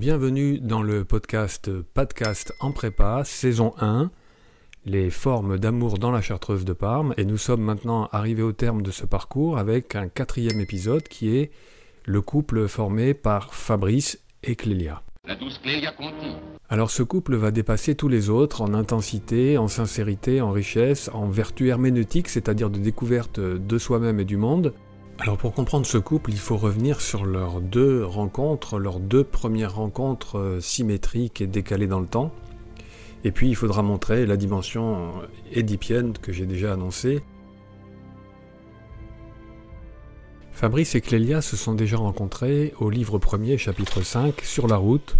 Bienvenue dans le podcast Podcast en prépa, saison 1, les formes d'amour dans la chartreuse de Parme. Et nous sommes maintenant arrivés au terme de ce parcours avec un quatrième épisode qui est le couple formé par Fabrice et Clélia. La douce Clélia Conti. Alors ce couple va dépasser tous les autres en intensité, en sincérité, en richesse, en vertu herméneutique, c'est-à-dire de découverte de soi-même et du monde. Alors pour comprendre ce couple, il faut revenir sur leurs deux rencontres, leurs deux premières rencontres euh, symétriques et décalées dans le temps. Et puis il faudra montrer la dimension édipienne que j'ai déjà annoncée. Fabrice et Clélia se sont déjà rencontrés au livre premier, chapitre 5, sur la route,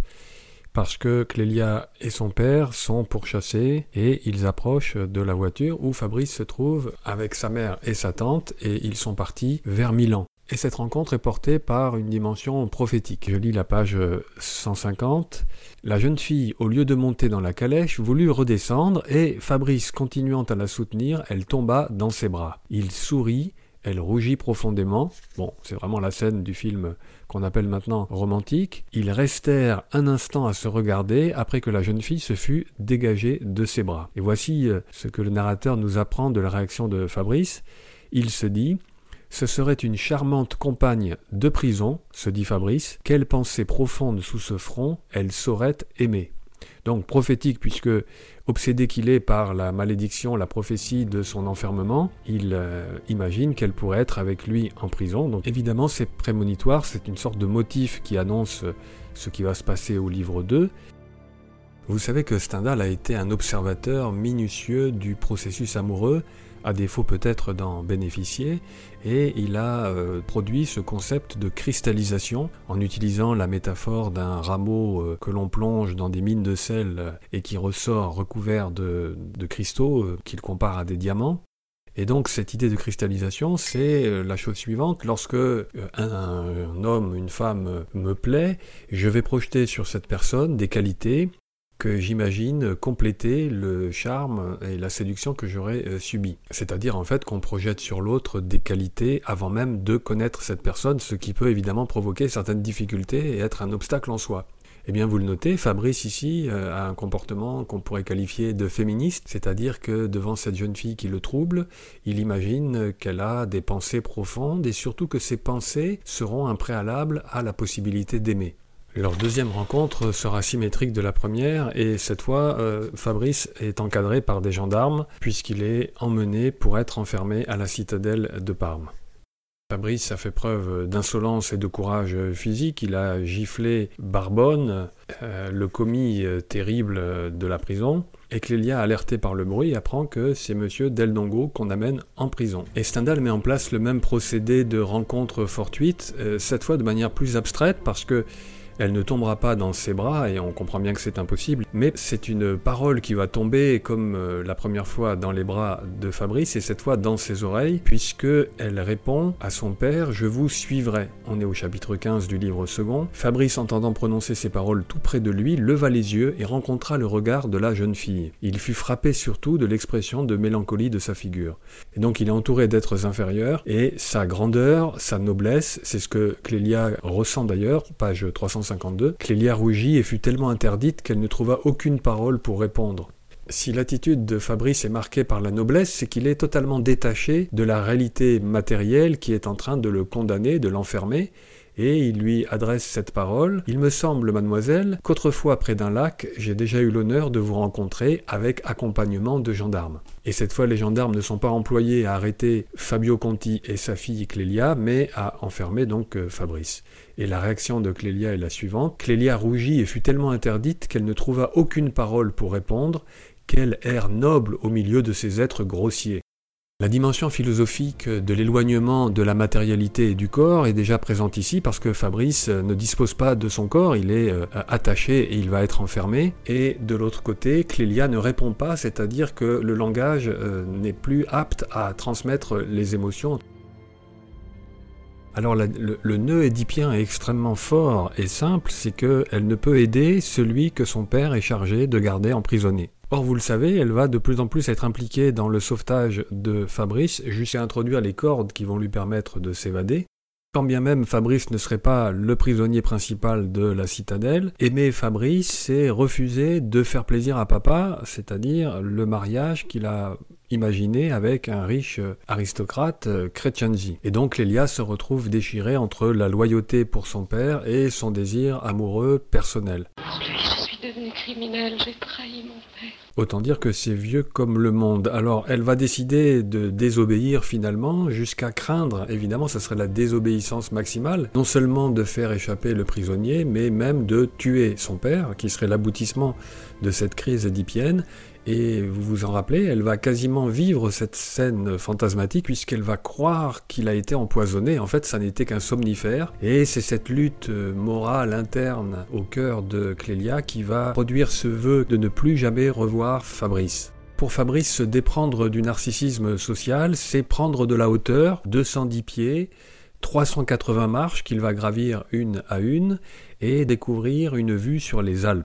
parce que Clélia et son père sont pourchassés et ils approchent de la voiture où Fabrice se trouve avec sa mère et sa tante et ils sont partis vers Milan. Et cette rencontre est portée par une dimension prophétique. Je lis la page 150. La jeune fille, au lieu de monter dans la calèche, voulut redescendre et Fabrice continuant à la soutenir, elle tomba dans ses bras. Il sourit elle rougit profondément. Bon, c'est vraiment la scène du film qu'on appelle maintenant romantique. Ils restèrent un instant à se regarder après que la jeune fille se fut dégagée de ses bras. Et voici euh, ce que le narrateur nous apprend de la réaction de Fabrice. Il se dit ce serait une charmante compagne de prison, se dit Fabrice. Quelle pensée profonde sous ce front elle saurait aimer. Donc prophétique, puisque obsédé qu'il est par la malédiction, la prophétie de son enfermement, il euh, imagine qu'elle pourrait être avec lui en prison. Donc évidemment, c'est prémonitoire, c'est une sorte de motif qui annonce ce qui va se passer au livre 2. Vous savez que Stendhal a été un observateur minutieux du processus amoureux, à défaut peut-être d'en bénéficier, et il a euh, produit ce concept de cristallisation en utilisant la métaphore d'un rameau euh, que l'on plonge dans des mines de sel euh, et qui ressort recouvert de, cristaux qu'il compare à des diamants. Et donc cette idée de cristallisation, c'est la chose suivante. Lorsque un, homme, une femme me plaît, je vais projeter sur cette personne des qualités que j'imagine compléter le charme et la séduction que j'aurais euh, subi. C'est-à-dire en fait qu'on projette sur l'autre des qualités avant même de connaître cette personne, ce qui peut évidemment provoquer certaines difficultés et être un obstacle en soi. Eh bien, vous le notez, Fabrice ici euh, a un comportement qu'on pourrait qualifier de féministe, c'est-à-dire que devant cette jeune fille qui le trouble, il imagine qu'elle a des pensées profondes et surtout que ces pensées seront un préalable à la possibilité d'aimer. Leur deuxième rencontre sera symétrique de la première et cette fois, euh, Fabrice est encadré par des gendarmes puisqu'il est emmené pour être enfermé à la citadelle de Parme. Fabrice a fait preuve d'insolence et de courage physique. Il a giflé Barbonne, euh, le commis euh, terrible de la prison. Et Clélia, alertée par le bruit, apprend que c'est monsieur Deldongo qu'on amène en prison. Et Stendhal met en place le même procédé de rencontre fortuite, cette fois de manière plus abstraite parce que elle ne tombera pas dans ses bras, et on comprend bien que c'est impossible, mais c'est une parole qui va tomber comme euh, la première fois dans les bras de Fabrice, et cette fois dans ses oreilles, puisque elle répond à son père Je vous suivrai. On est au chapitre 15 du livre second. Fabrice, entendant prononcer ces paroles tout près de lui, leva les yeux et rencontra le regard de la jeune fille. Il fut frappé surtout de l'expression de mélancolie de sa figure. Et donc il est entouré d'êtres inférieurs, et sa grandeur, sa noblesse, c'est ce que Clélia ressent d'ailleurs, page 350 Clélia rougit et fut tellement interdite qu'elle ne trouva aucune parole pour répondre. Si l'attitude de Fabrice est marquée par la noblesse, c'est qu'il est totalement détaché de la réalité matérielle qui est en train de le condamner, de l'enfermer, et il lui adresse cette parole. Il me semble, mademoiselle, qu'autrefois près d'un lac, j'ai déjà eu l'honneur de vous rencontrer avec accompagnement de gendarmes. Et cette fois, les gendarmes ne sont pas employés à arrêter Fabio Conti et sa fille Clélia, mais à enfermer donc euh, Fabrice. Et la réaction de Clélia est la suivante. Clélia rougit et fut tellement interdite qu'elle ne trouva aucune parole pour répondre. Quel air noble au milieu de ces êtres grossiers. La dimension philosophique de l'éloignement de la matérialité et du corps est déjà présente ici parce que Fabrice ne dispose pas de son corps, il est euh, attaché et il va être enfermé. Et de l'autre côté, Clélia ne répond pas, c'est-à-dire que le langage euh, n'est plus apte à transmettre les émotions. Alors le, le, nœud édipien est extrêmement fort et simple, c'est qu'elle ne peut aider celui que son père est chargé de garder emprisonné. Or, vous le savez, elle va de plus en plus être impliquée dans le sauvetage de Fabrice jusqu'à introduire les cordes qui vont lui permettre de s'évader. Quand bien même Fabrice ne serait pas le prisonnier principal de la citadelle, aimer Fabrice, c'est refuser de faire plaisir à papa, c'est-à-dire le mariage qu'il a imaginé avec un riche aristocrate Crescenzi. Et donc Lélia se retrouve déchirée entre la loyauté pour son père et son désir amoureux personnel. Je suis devenue criminelle, j'ai trahi mon père. Autant dire que c'est vieux comme le monde. Alors elle va décider de désobéir finalement, jusqu'à craindre, évidemment, ce serait la désobéissance maximale, non seulement de faire échapper le prisonnier, mais même de tuer son père, qui serait l'aboutissement de cette crise édipienne, et vous vous en rappelez, elle va quasiment vivre cette scène fantasmatique puisqu'elle va croire qu'il a été empoisonné. En fait, ça n'était qu'un somnifère. Et c'est cette lutte morale interne au cœur de Clélia qui va produire ce vœu de ne plus jamais revoir Fabrice. Pour Fabrice, se déprendre du narcissisme social, c'est prendre de la hauteur, 210 pieds, 380 marches qu'il va gravir une à une et découvrir une vue sur les Alpes.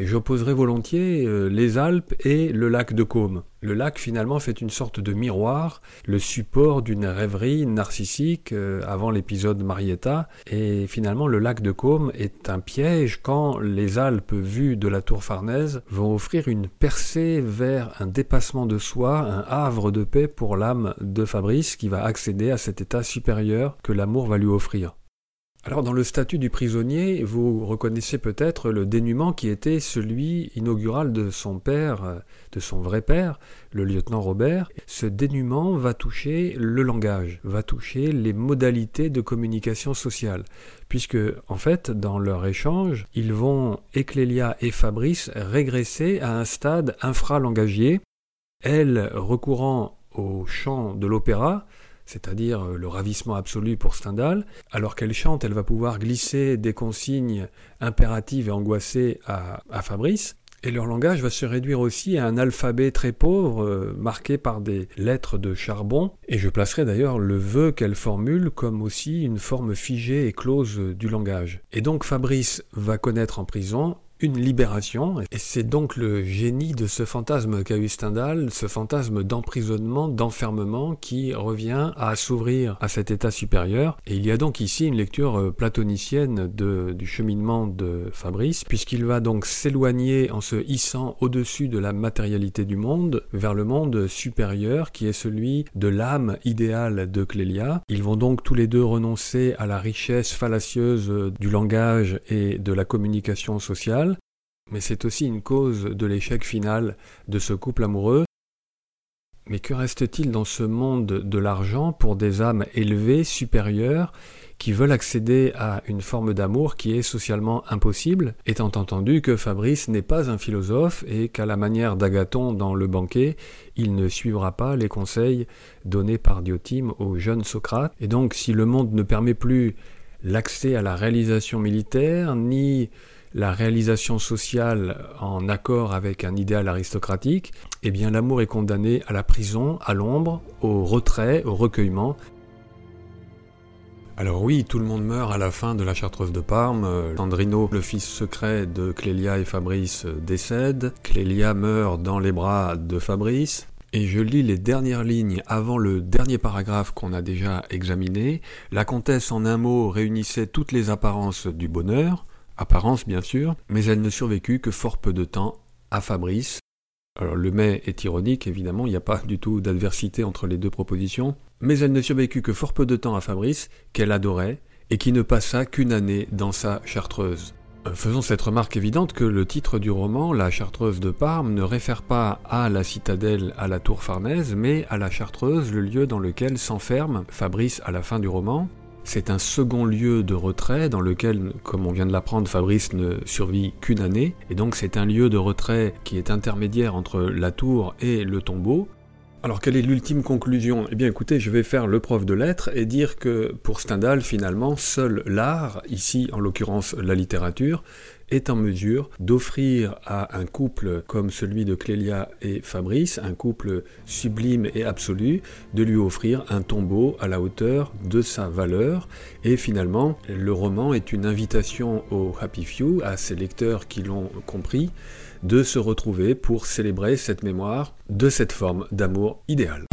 Et j'opposerai volontiers euh, les Alpes et le lac de Caume. Le lac finalement fait une sorte de miroir, le support d'une rêverie narcissique euh, avant l'épisode Marietta, et finalement le lac de Caume est un piège quand les Alpes vues de la tour Farnèse vont offrir une percée vers un dépassement de soi, un havre de paix pour l'âme de Fabrice qui va accéder à cet état supérieur que l'amour va lui offrir. Alors dans le statut du prisonnier, vous reconnaissez peut-être le dénuement qui était celui inaugural de son père, euh, de son vrai père, le lieutenant Robert. Ce dénuement va toucher le langage, va toucher les modalités de communication sociale, puisque en fait dans leur échange, ils vont, Eclélia et Fabrice, régresser à un stade infralangagier, elle recourant au chant de l'opéra, c'est-à-dire euh, le ravissement absolu pour Stendhal. Alors qu'elle chante, elle va pouvoir glisser des consignes impératives et angoissées à, Fabrice. Et leur langage va se réduire aussi à un alphabet très pauvre, euh, marqué par des lettres de charbon. Et je placerai d'ailleurs le vœu qu'elle formule comme aussi une forme figée et close du langage. Et donc Fabrice va connaître en prison une libération, et c'est donc le génie de ce fantasme qu'a eu Stendhal, ce fantasme d'emprisonnement, d'enfermement, qui revient à s'ouvrir à cet état supérieur. Et il y a donc ici une lecture euh, platonicienne du cheminement de Fabrice, puisqu'il va donc s'éloigner en se hissant au-dessus de la matérialité du monde, vers le monde supérieur, qui est celui de l'âme idéale de Clélia. Ils vont donc tous les deux renoncer à la richesse fallacieuse du langage et de la communication sociale, mais c'est aussi une cause de l'échec final de ce couple amoureux. Mais que reste-t-il dans ce monde de l'argent pour des âmes élevées, supérieures, qui veulent accéder à une forme d'amour qui est socialement impossible, étant entendu que Fabrice n'est pas un philosophe et qu'à la manière d'Agathon dans le banquet, il ne suivra pas les conseils donnés par Diotime au jeune Socrate? Et donc si le monde ne permet plus l'accès à la réalisation militaire, ni la réalisation sociale en accord avec un idéal aristocratique, eh bien l'amour est condamné à la prison, à l'ombre, au retrait, au recueillement. Alors oui, tout le monde meurt à la fin de la Chartreuse de Parme. Sandrino, le fils secret de Clélia et Fabrice, décède. Clélia meurt dans les bras de Fabrice. Et je lis les dernières lignes avant le dernier paragraphe qu'on a déjà examiné. La comtesse en un mot réunissait toutes les apparences du bonheur apparence bien sûr, mais elle ne survécut que fort peu de temps à Fabrice. Alors le mais est ironique, évidemment, il n'y a pas du tout d'adversité entre les deux propositions, mais elle ne survécut que fort peu de temps à Fabrice, qu'elle adorait, et qui ne passa qu'une année dans sa chartreuse. Euh, faisons cette remarque évidente que le titre du roman, La Chartreuse de Parme, ne réfère pas à la citadelle à la tour Farnèse, mais à la Chartreuse, le lieu dans lequel s'enferme Fabrice à la fin du roman, c'est un second lieu de retrait dans lequel, comme on vient de l'apprendre, Fabrice ne survit qu'une année. Et donc c'est un lieu de retrait qui est intermédiaire entre la tour et le tombeau. Alors quelle est l'ultime conclusion? Eh bien écoutez, je vais faire le prof de lettres et dire que pour Stendhal, finalement, seul l'art, ici en l'occurrence la littérature, est en mesure d'offrir à un couple comme celui de Clélia et Fabrice, un couple sublime et absolu, de lui offrir un tombeau à la hauteur de sa valeur. Et finalement, le roman est une invitation aux Happy Few, à ces lecteurs qui l'ont compris, de se retrouver pour célébrer cette mémoire de cette forme d'amour idéal.